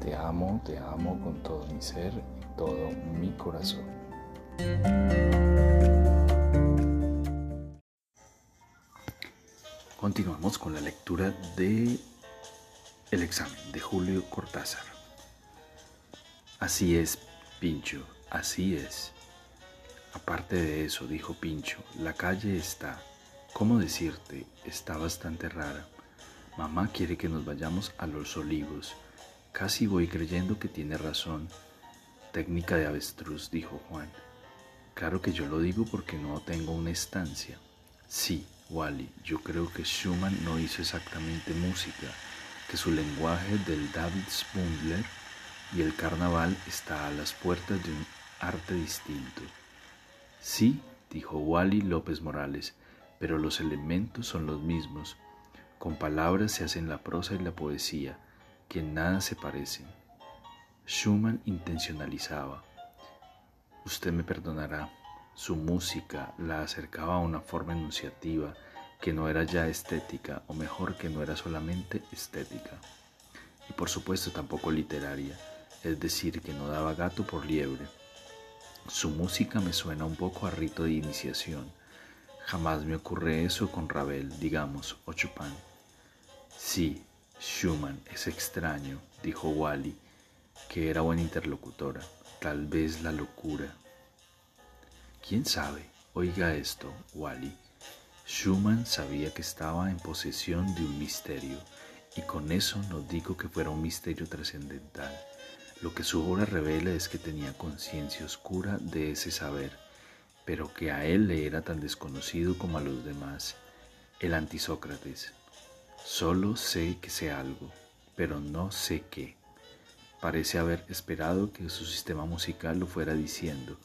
Te amo, te amo con todo mi ser y todo mi corazón. Continuamos con la lectura de El examen de Julio Cortázar. Así es, Pincho, así es. Aparte de eso, dijo Pincho, la calle está, ¿cómo decirte? Está bastante rara. Mamá quiere que nos vayamos a los olivos. Casi voy creyendo que tiene razón. Técnica de avestruz, dijo Juan. Claro que yo lo digo porque no tengo una estancia. Sí, Wally, yo creo que Schumann no hizo exactamente música, que su lenguaje del David Spundler y el carnaval está a las puertas de un arte distinto. Sí, dijo Wally López Morales, pero los elementos son los mismos. Con palabras se hacen la prosa y la poesía, que en nada se parecen. Schumann intencionalizaba. Usted me perdonará. Su música la acercaba a una forma enunciativa que no era ya estética, o mejor que no era solamente estética. Y por supuesto tampoco literaria, es decir, que no daba gato por liebre. Su música me suena un poco a rito de iniciación. Jamás me ocurre eso con Ravel, digamos, o Chopin. Sí, Schumann es extraño, dijo Wally, que era buena interlocutora. Tal vez la locura. ¿Quién sabe? Oiga esto, Wally. Schumann sabía que estaba en posesión de un misterio, y con eso no digo que fuera un misterio trascendental. Lo que su obra revela es que tenía conciencia oscura de ese saber, pero que a él le era tan desconocido como a los demás. El antisócrates, Solo sé que sé algo, pero no sé qué. Parece haber esperado que su sistema musical lo fuera diciendo,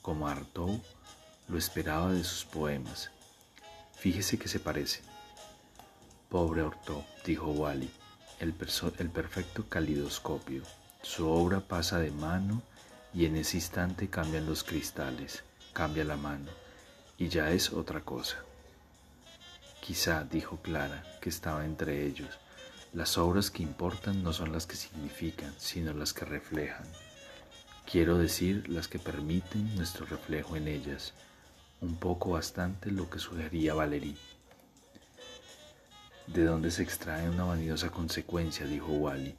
como Artaud lo esperaba de sus poemas. Fíjese que se parecen. Pobre Artaud, dijo Wally, el, el perfecto calidoscopio. Su obra pasa de mano y en ese instante cambian los cristales, cambia la mano, y ya es otra cosa. Quizá, dijo Clara, que estaba entre ellos, las obras que importan no son las que significan, sino las que reflejan. Quiero decir, las que permiten nuestro reflejo en ellas, un poco bastante lo que sugería Valerie. De dónde se extrae una vanidosa consecuencia, dijo Wally,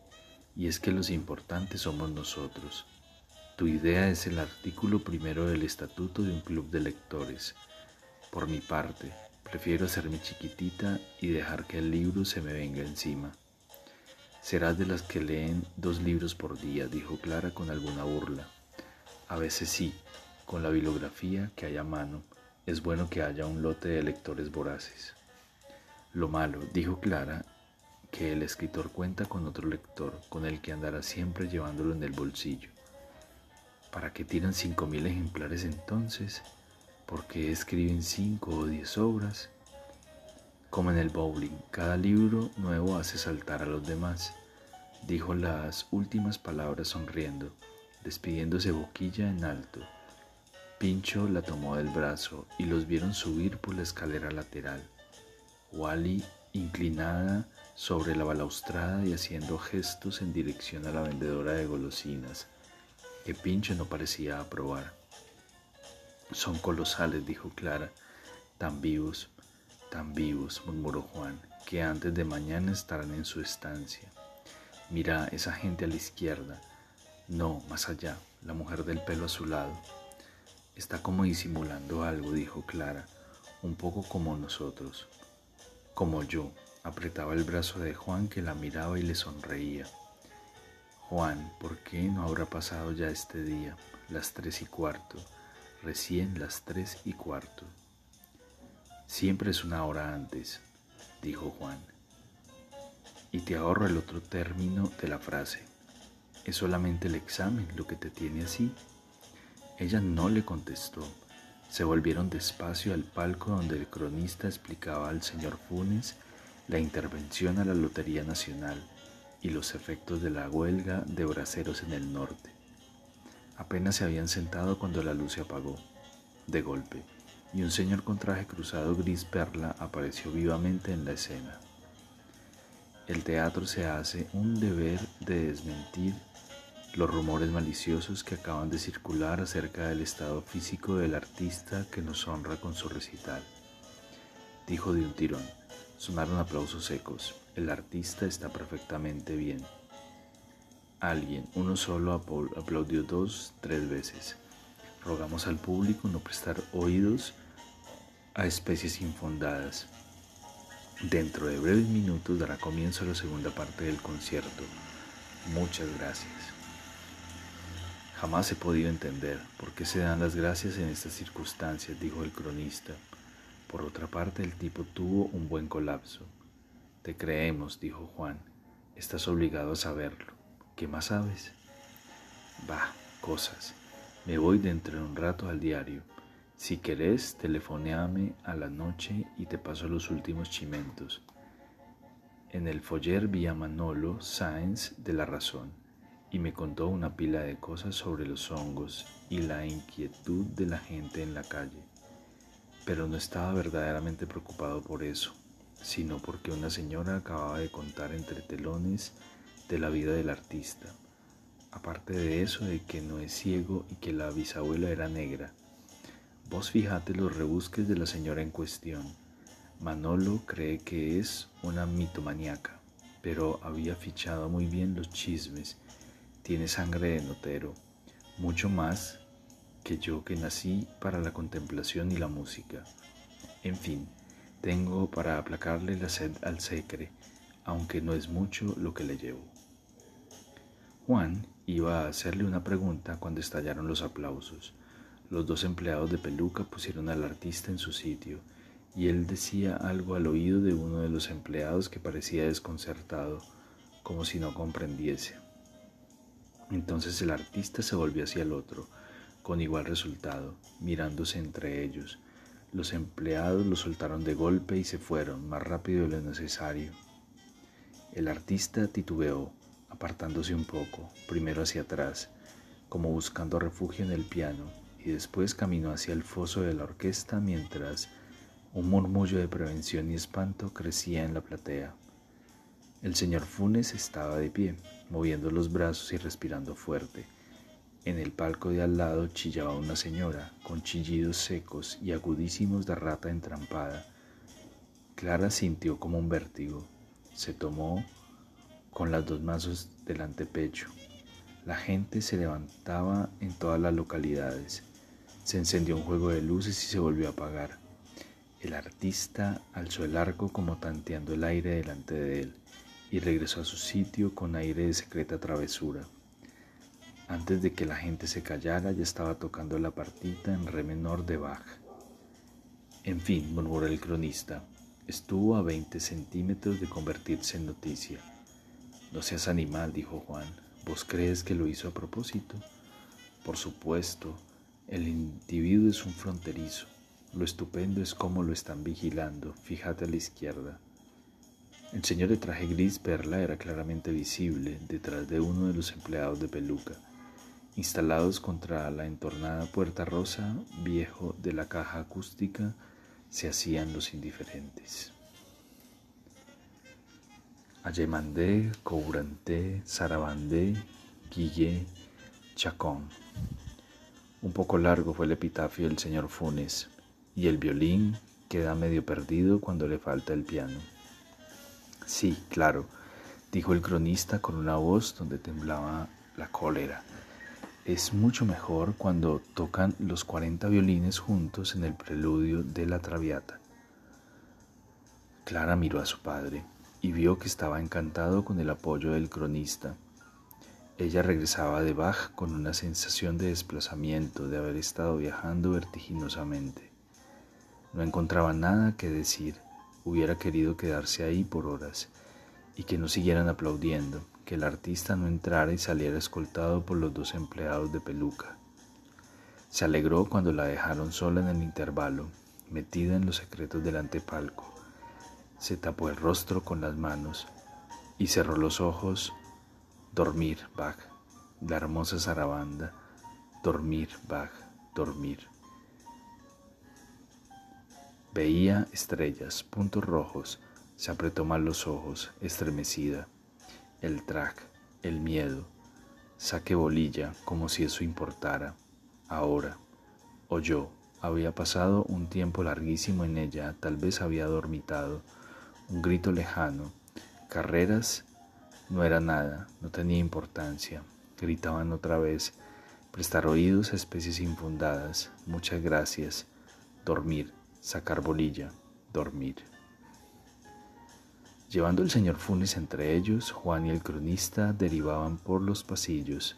y es que los importantes somos nosotros. Tu idea es el artículo primero del estatuto de un club de lectores. Por mi parte, Prefiero hacerme chiquitita y dejar que el libro se me venga encima. Serás de las que leen dos libros por día, dijo Clara con alguna burla. A veces sí, con la bibliografía que hay a mano, es bueno que haya un lote de lectores voraces. Lo malo, dijo Clara, que el escritor cuenta con otro lector, con el que andará siempre llevándolo en el bolsillo. ¿Para qué tiran cinco mil ejemplares entonces? Porque escriben cinco o diez obras. Como en el bowling, cada libro nuevo hace saltar a los demás. Dijo las últimas palabras sonriendo, despidiéndose boquilla en alto. Pincho la tomó del brazo y los vieron subir por la escalera lateral. Wally, inclinada sobre la balaustrada y haciendo gestos en dirección a la vendedora de golosinas, que Pincho no parecía aprobar. Son colosales, dijo Clara, tan vivos, tan vivos, murmuró Juan, que antes de mañana estarán en su estancia. Mira esa gente a la izquierda. No, más allá, la mujer del pelo azulado. Está como disimulando algo, dijo Clara, un poco como nosotros. Como yo, apretaba el brazo de Juan que la miraba y le sonreía. Juan, ¿por qué no habrá pasado ya este día, las tres y cuarto? Recién las tres y cuarto. Siempre es una hora antes, dijo Juan. Y te ahorro el otro término de la frase. Es solamente el examen lo que te tiene así. Ella no le contestó. Se volvieron despacio al palco donde el cronista explicaba al señor Funes la intervención a la Lotería Nacional y los efectos de la huelga de braceros en el norte. Apenas se habían sentado cuando la luz se apagó, de golpe, y un señor con traje cruzado gris perla apareció vivamente en la escena. El teatro se hace un deber de desmentir los rumores maliciosos que acaban de circular acerca del estado físico del artista que nos honra con su recital. Dijo de un tirón. Sonaron aplausos secos. El artista está perfectamente bien. Alguien, uno solo, aplaudió dos, tres veces. Rogamos al público no prestar oídos a especies infundadas. Dentro de breves minutos dará comienzo a la segunda parte del concierto. Muchas gracias. Jamás he podido entender por qué se dan las gracias en estas circunstancias, dijo el cronista. Por otra parte, el tipo tuvo un buen colapso. Te creemos, dijo Juan. Estás obligado a saberlo. ¿Qué más sabes? Bah, cosas. Me voy dentro de un rato al diario. Si querés, telefoneame a la noche y te paso los últimos chimentos. En el foller vi a Manolo Sáenz de la Razón y me contó una pila de cosas sobre los hongos y la inquietud de la gente en la calle. Pero no estaba verdaderamente preocupado por eso, sino porque una señora acababa de contar entre telones de la vida del artista. Aparte de eso de que no es ciego y que la bisabuela era negra. Vos fijate los rebusques de la señora en cuestión. Manolo cree que es una mitomaníaca, pero había fichado muy bien los chismes tiene sangre de notero, mucho más que yo que nací para la contemplación y la música. En fin, tengo para aplacarle la sed al secre, aunque no es mucho lo que le llevo. Juan iba a hacerle una pregunta cuando estallaron los aplausos. Los dos empleados de peluca pusieron al artista en su sitio, y él decía algo al oído de uno de los empleados que parecía desconcertado, como si no comprendiese. Entonces el artista se volvió hacia el otro, con igual resultado, mirándose entre ellos. Los empleados lo soltaron de golpe y se fueron, más rápido de lo necesario. El artista titubeó, apartándose un poco, primero hacia atrás, como buscando refugio en el piano, y después caminó hacia el foso de la orquesta mientras un murmullo de prevención y espanto crecía en la platea. El señor Funes estaba de pie, moviendo los brazos y respirando fuerte. En el palco de al lado chillaba una señora, con chillidos secos y agudísimos de rata entrampada. Clara sintió como un vértigo. Se tomó con las dos manos del antepecho. La gente se levantaba en todas las localidades. Se encendió un juego de luces y se volvió a apagar. El artista alzó el arco como tanteando el aire delante de él y regresó a su sitio con aire de secreta travesura. Antes de que la gente se callara ya estaba tocando la partita en re menor de Bach. En fin, murmuró el cronista, estuvo a 20 centímetros de convertirse en noticia. No seas animal, dijo Juan. ¿Vos crees que lo hizo a propósito? Por supuesto, el individuo es un fronterizo. Lo estupendo es cómo lo están vigilando. Fíjate a la izquierda. El señor de traje gris perla era claramente visible detrás de uno de los empleados de peluca, instalados contra la entornada puerta rosa viejo de la caja acústica, se hacían los indiferentes. Ayemandé, Couranté, Sarabandé, Guillé, Chacón. Un poco largo fue el epitafio del señor Funes, y el violín queda medio perdido cuando le falta el piano. Sí, claro, dijo el cronista con una voz donde temblaba la cólera. Es mucho mejor cuando tocan los cuarenta violines juntos en el preludio de la Traviata. Clara miró a su padre y vio que estaba encantado con el apoyo del cronista. Ella regresaba de Bach con una sensación de desplazamiento, de haber estado viajando vertiginosamente. No encontraba nada que decir hubiera querido quedarse ahí por horas y que no siguieran aplaudiendo, que el artista no entrara y saliera escoltado por los dos empleados de peluca. Se alegró cuando la dejaron sola en el intervalo, metida en los secretos del antepalco. Se tapó el rostro con las manos y cerró los ojos. Dormir, Bach, la hermosa zarabanda. Dormir, Bach, dormir. Veía estrellas, puntos rojos, se apretó mal los ojos, estremecida. El track, el miedo. Saque bolilla, como si eso importara. Ahora, oyó, había pasado un tiempo larguísimo en ella, tal vez había dormitado. Un grito lejano. Carreras no era nada, no tenía importancia. Gritaban otra vez. Prestar oídos a especies infundadas. Muchas gracias. Dormir, sacar bolilla, dormir. Llevando el señor Funes entre ellos, Juan y el cronista derivaban por los pasillos.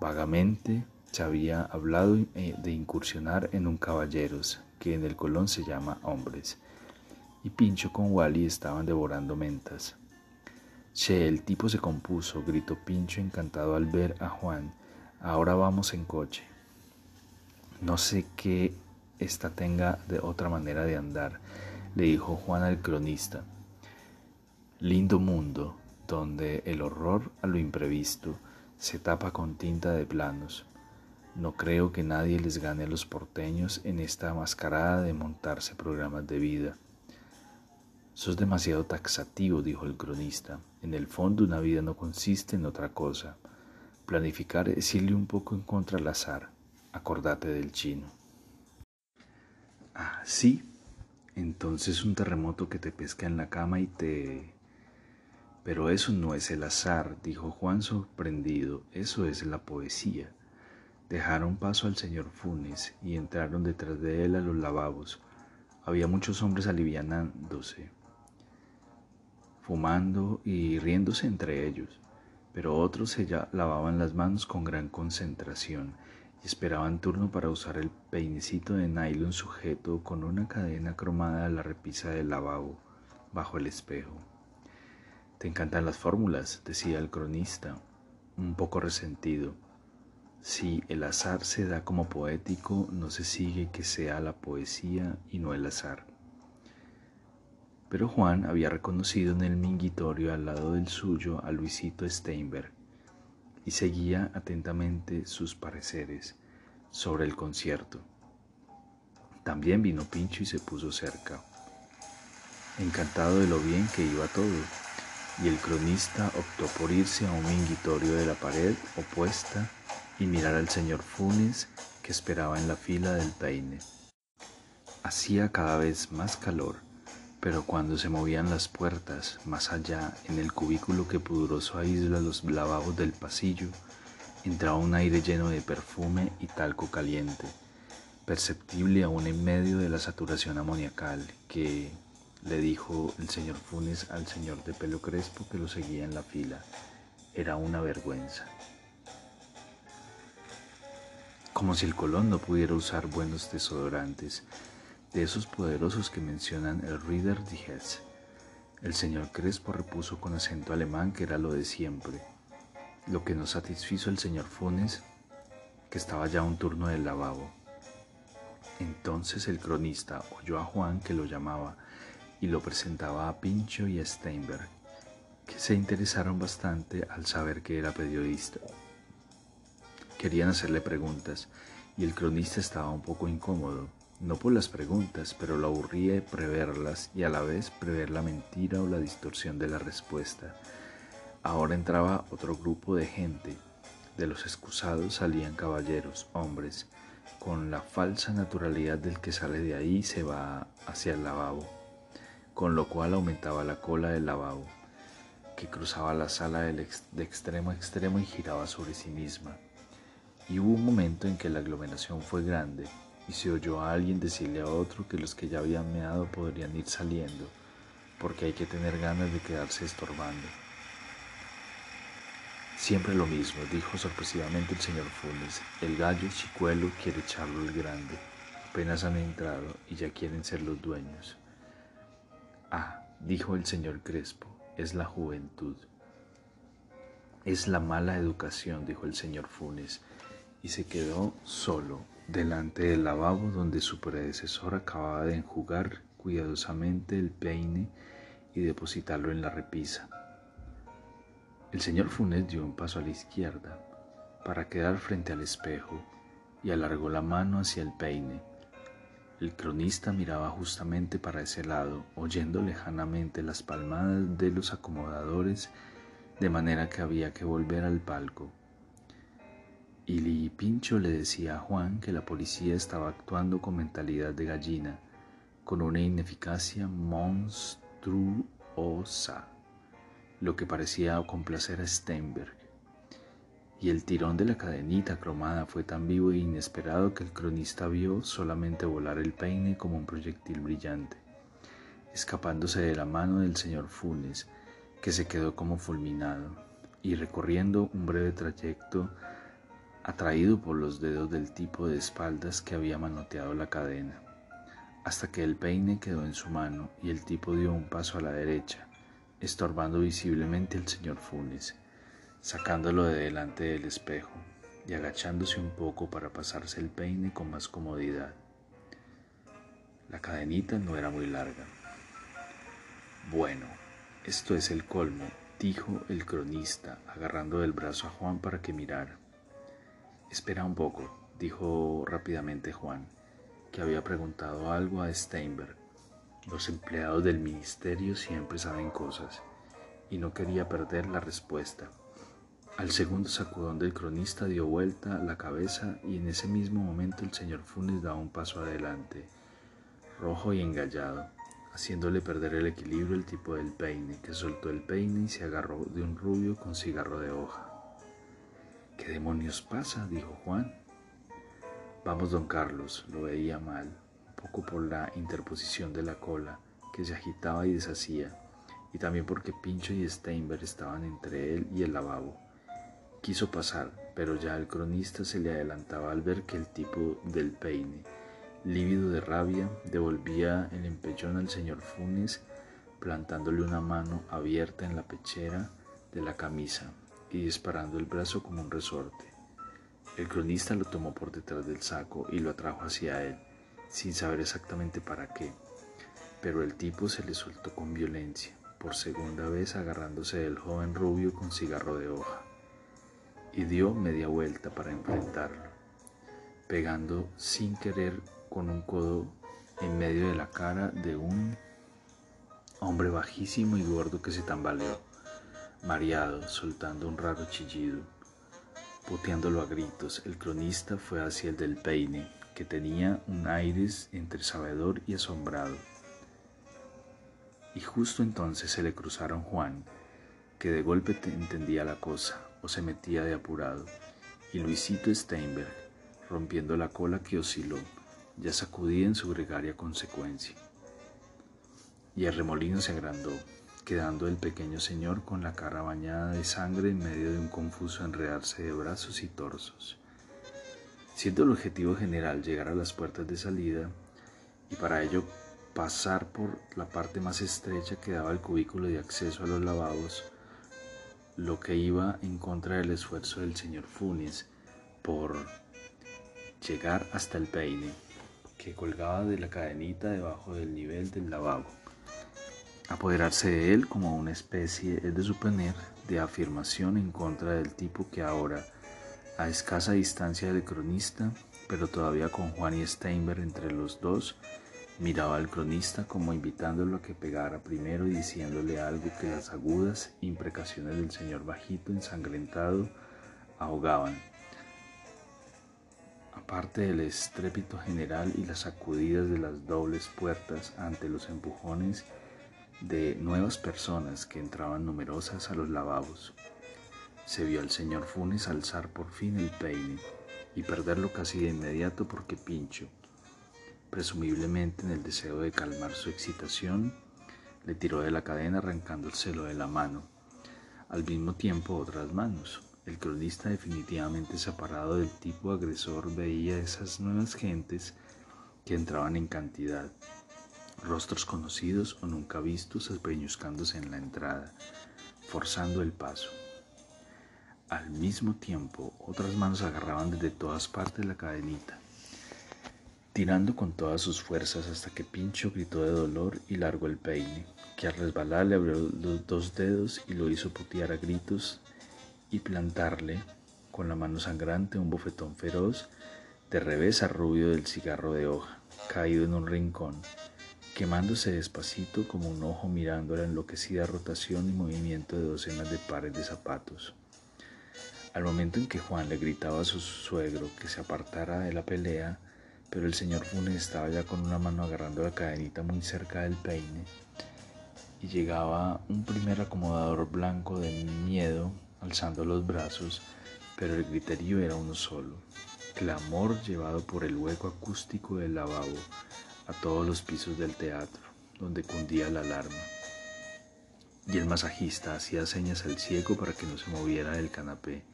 Vagamente se había hablado eh, de incursionar en un caballeros, que en el Colón se llama hombres, y Pincho con Wally estaban devorando mentas. Che, el tipo se compuso, gritó Pincho encantado al ver a Juan. Ahora vamos en coche. No sé qué esta tenga de otra manera de andar, le dijo Juan al cronista. Lindo mundo, donde el horror a lo imprevisto se tapa con tinta de planos. No creo que nadie les gane a los porteños en esta mascarada de montarse programas de vida. Sos demasiado taxativo, dijo el cronista. En el fondo una vida no consiste en otra cosa. Planificar es irle un poco en contra al azar. Acordate del chino. Ah, sí. Entonces un terremoto que te pesca en la cama y te... Pero eso no es el azar, dijo Juan sorprendido. Eso es la poesía. Dejaron paso al señor Funes y entraron detrás de él a los lavabos. Había muchos hombres alivianándose, fumando y riéndose entre ellos, pero otros se lavaban las manos con gran concentración y esperaban turno para usar el peinecito de nylon sujeto con una cadena cromada a la repisa del lavabo bajo el espejo. Te encantan las fórmulas, decía el cronista, un poco resentido. Si el azar se da como poético, no se sigue que sea la poesía y no el azar. Pero Juan había reconocido en el minguitorio al lado del suyo a Luisito Steinberg y seguía atentamente sus pareceres sobre el concierto. También vino Pincho y se puso cerca, encantado de lo bien que iba todo, y el cronista optó por irse a un minguitorio de la pared opuesta y mirar al señor Funes que esperaba en la fila del peine. Hacía cada vez más calor, pero cuando se movían las puertas, más allá, en el cubículo que pudroso aísla los lavabos del pasillo, entraba un aire lleno de perfume y talco caliente, perceptible aún en medio de la saturación amoniacal que, le dijo el señor Funes al señor de pelo crespo que lo seguía en la fila, era una vergüenza. Como si el Colón no pudiera usar buenos desodorantes, de esos poderosos que mencionan el Reader Digest. El señor Crespo repuso con acento alemán que era lo de siempre, lo que no satisfizo el señor Funes, que estaba ya un turno del lavabo. Entonces el cronista oyó a Juan que lo llamaba y lo presentaba a Pincho y a Steinberg, que se interesaron bastante al saber que era periodista. Querían hacerle preguntas y el cronista estaba un poco incómodo, no por las preguntas, pero lo aburría preverlas y a la vez prever la mentira o la distorsión de la respuesta. Ahora entraba otro grupo de gente. De los excusados salían caballeros, hombres, con la falsa naturalidad del que sale de ahí se va hacia el lavabo, con lo cual aumentaba la cola del lavabo, que cruzaba la sala de extremo a extremo y giraba sobre sí misma y hubo un momento en que la aglomeración fue grande y se oyó a alguien decirle a otro que los que ya habían meado podrían ir saliendo, porque hay que tener ganas de quedarse estorbando. Siempre lo mismo, dijo sorpresivamente el señor Funes. El gallo chicuelo quiere echarlo el grande. Apenas han entrado y ya quieren ser los dueños. Ah, dijo el señor Crespo, es la juventud. Es la mala educación, dijo el señor Funes, y se quedó solo delante del lavabo donde su predecesor acababa de enjugar cuidadosamente el peine y depositarlo en la repisa. El señor Funes dio un paso a la izquierda para quedar frente al espejo y alargó la mano hacia el peine. El cronista miraba justamente para ese lado, oyendo lejanamente las palmadas de los acomodadores, de manera que había que volver al palco. Y Pincho le decía a Juan que la policía estaba actuando con mentalidad de gallina, con una ineficacia monstruosa, lo que parecía complacer a Steinberg. Y el tirón de la cadenita cromada fue tan vivo e inesperado que el cronista vio solamente volar el peine como un proyectil brillante, escapándose de la mano del señor Funes, que se quedó como fulminado, y recorriendo un breve trayecto atraído por los dedos del tipo de espaldas que había manoteado la cadena, hasta que el peine quedó en su mano y el tipo dio un paso a la derecha, estorbando visiblemente al señor Funes, sacándolo de delante del espejo y agachándose un poco para pasarse el peine con más comodidad. La cadenita no era muy larga. Bueno, esto es el colmo, dijo el cronista, agarrando del brazo a Juan para que mirara. Espera un poco, dijo rápidamente Juan, que había preguntado algo a Steinberg. Los empleados del ministerio siempre saben cosas, y no quería perder la respuesta. Al segundo sacudón del cronista dio vuelta la cabeza y en ese mismo momento el señor Funes daba un paso adelante, rojo y engallado, haciéndole perder el equilibrio el tipo del peine, que soltó el peine y se agarró de un rubio con cigarro de hoja. ¿Qué demonios pasa? dijo Juan. Vamos, don Carlos, lo veía mal, un poco por la interposición de la cola, que se agitaba y deshacía, y también porque Pincho y Steinberg estaban entre él y el lavabo. Quiso pasar, pero ya el cronista se le adelantaba al ver que el tipo del peine, lívido de rabia, devolvía el empellón al señor Funes, plantándole una mano abierta en la pechera de la camisa y disparando el brazo como un resorte. El cronista lo tomó por detrás del saco y lo atrajo hacia él, sin saber exactamente para qué, pero el tipo se le soltó con violencia, por segunda vez agarrándose del joven rubio con cigarro de hoja, y dio media vuelta para enfrentarlo, pegando sin querer con un codo en medio de la cara de un hombre bajísimo y gordo que se tambaleó mareado, soltando un raro chillido. Puteándolo a gritos, el cronista fue hacia el del peine, que tenía un aires entre sabedor y asombrado. Y justo entonces se le cruzaron Juan, que de golpe entendía la cosa, o se metía de apurado, y Luisito Steinberg, rompiendo la cola que osciló, ya sacudía en su gregaria consecuencia. Y el remolino se agrandó, quedando el pequeño señor con la cara bañada de sangre en medio de un confuso enredarse de brazos y torsos. Siendo el objetivo general llegar a las puertas de salida y para ello pasar por la parte más estrecha que daba el cubículo de acceso a los lavabos, lo que iba en contra del esfuerzo del señor Funes por llegar hasta el peine que colgaba de la cadenita debajo del nivel del lavabo. Apoderarse de él como una especie es de suponer de afirmación en contra del tipo que ahora, a escasa distancia del cronista, pero todavía con Juan y Steinberg entre los dos, miraba al cronista como invitándolo a que pegara primero y diciéndole algo que las agudas imprecaciones del señor bajito ensangrentado ahogaban. Aparte del estrépito general y las sacudidas de las dobles puertas ante los empujones de nuevas personas que entraban numerosas a los lavabos. Se vio al señor Funes alzar por fin el peine y perderlo casi de inmediato porque Pincho, presumiblemente en el deseo de calmar su excitación, le tiró de la cadena arrancándoselo de la mano. Al mismo tiempo otras manos. El cronista definitivamente separado del tipo agresor veía esas nuevas gentes que entraban en cantidad rostros conocidos o nunca vistos espeñuscándose en la entrada, forzando el paso. Al mismo tiempo, otras manos agarraban desde todas partes la cadenita, tirando con todas sus fuerzas hasta que Pincho gritó de dolor y largó el peine, que al resbalar le abrió los dos dedos y lo hizo putear a gritos y plantarle con la mano sangrante un bofetón feroz de revés a rubio del cigarro de hoja, caído en un rincón, quemándose despacito como un ojo mirando la enloquecida rotación y movimiento de docenas de pares de zapatos. Al momento en que Juan le gritaba a su suegro que se apartara de la pelea, pero el señor Funes estaba ya con una mano agarrando la cadenita muy cerca del peine, y llegaba un primer acomodador blanco de miedo alzando los brazos, pero el griterío era uno solo, clamor llevado por el hueco acústico del lavabo a todos los pisos del teatro, donde cundía la alarma. Y el masajista hacía señas al ciego para que no se moviera del canapé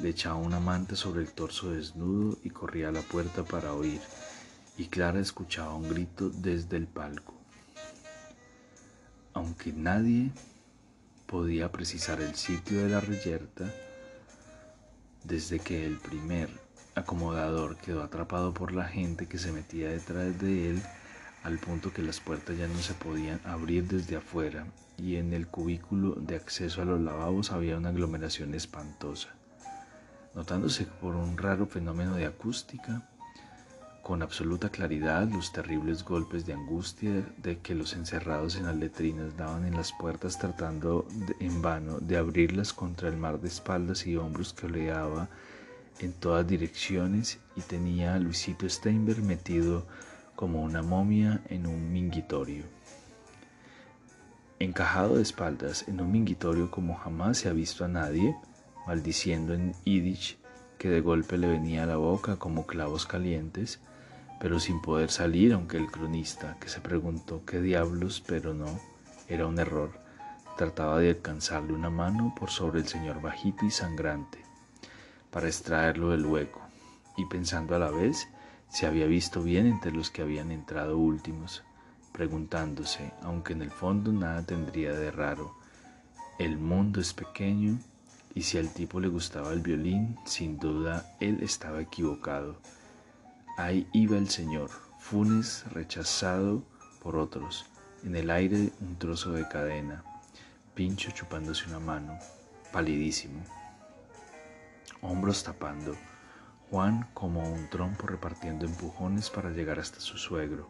le echaba una manta sobre el torso desnudo y corría a la puerta para oír, y Clara escuchaba un grito desde el palco. Aunque nadie podía precisar el sitio de la reyerta, desde que el primer acomodador quedó atrapado por la gente que se metía detrás de él, al punto que las puertas ya no se podían abrir desde afuera y en el cubículo de acceso a los lavabos había una aglomeración espantosa notándose por un raro fenómeno de acústica, con absoluta claridad los terribles golpes de angustia de que los encerrados en las letrinas daban en las puertas tratando en vano de abrirlas contra el mar de espaldas y hombros que oleaba en todas direcciones y tenía a Luisito Steinberg metido como una momia en un minguitorio. Encajado de espaldas en un minguitorio como jamás se ha visto a nadie, maldiciendo en yiddish que de golpe le venía a la boca como clavos calientes, pero sin poder salir, aunque el cronista, que se preguntó qué diablos, pero no, era un error, trataba de alcanzarle una mano por sobre el señor bajito y sangrante, para extraerlo del hueco, y pensando a la vez si había visto bien entre los que habían entrado últimos, preguntándose, aunque en el fondo nada tendría de raro, el mundo es pequeño y si al tipo le gustaba el violín, sin duda él estaba equivocado. Ahí iba el señor, Funes rechazado por otros, en el aire un trozo de cadena, Pincho chupándose una mano, palidísimo, hombros tapando, Juan como un trompo repartiendo empujones para llegar hasta su suegro,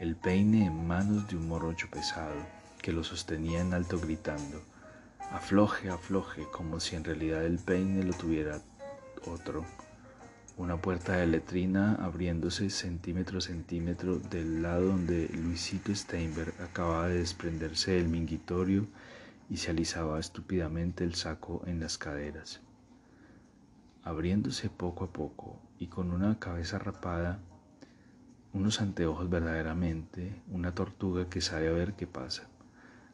el peine en manos de un morocho pesado que lo sostenía en alto gritando, Afloje, afloje, como si en realidad el peine lo tuviera otro. Una puerta de letrina abriéndose centímetro a centímetro del lado donde Luisito Steinberg acababa de desprenderse del minguitorio y se alisaba estúpidamente el saco en las caderas. Abriéndose poco a poco y con una cabeza rapada, unos anteojos verdaderamente, una tortuga que sabe a ver qué pasa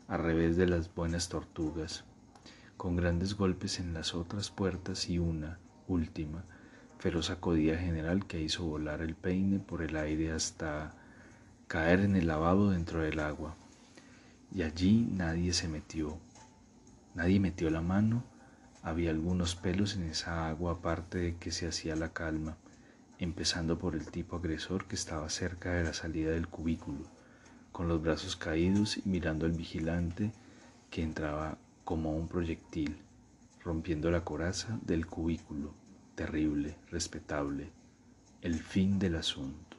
al revés de las buenas tortugas, con grandes golpes en las otras puertas y una, última, feroz sacudida general que hizo volar el peine por el aire hasta caer en el lavabo dentro del agua. Y allí nadie se metió, nadie metió la mano, había algunos pelos en esa agua aparte de que se hacía la calma, empezando por el tipo agresor que estaba cerca de la salida del cubículo con los brazos caídos y mirando al vigilante que entraba como un proyectil, rompiendo la coraza del cubículo, terrible, respetable, el fin del asunto.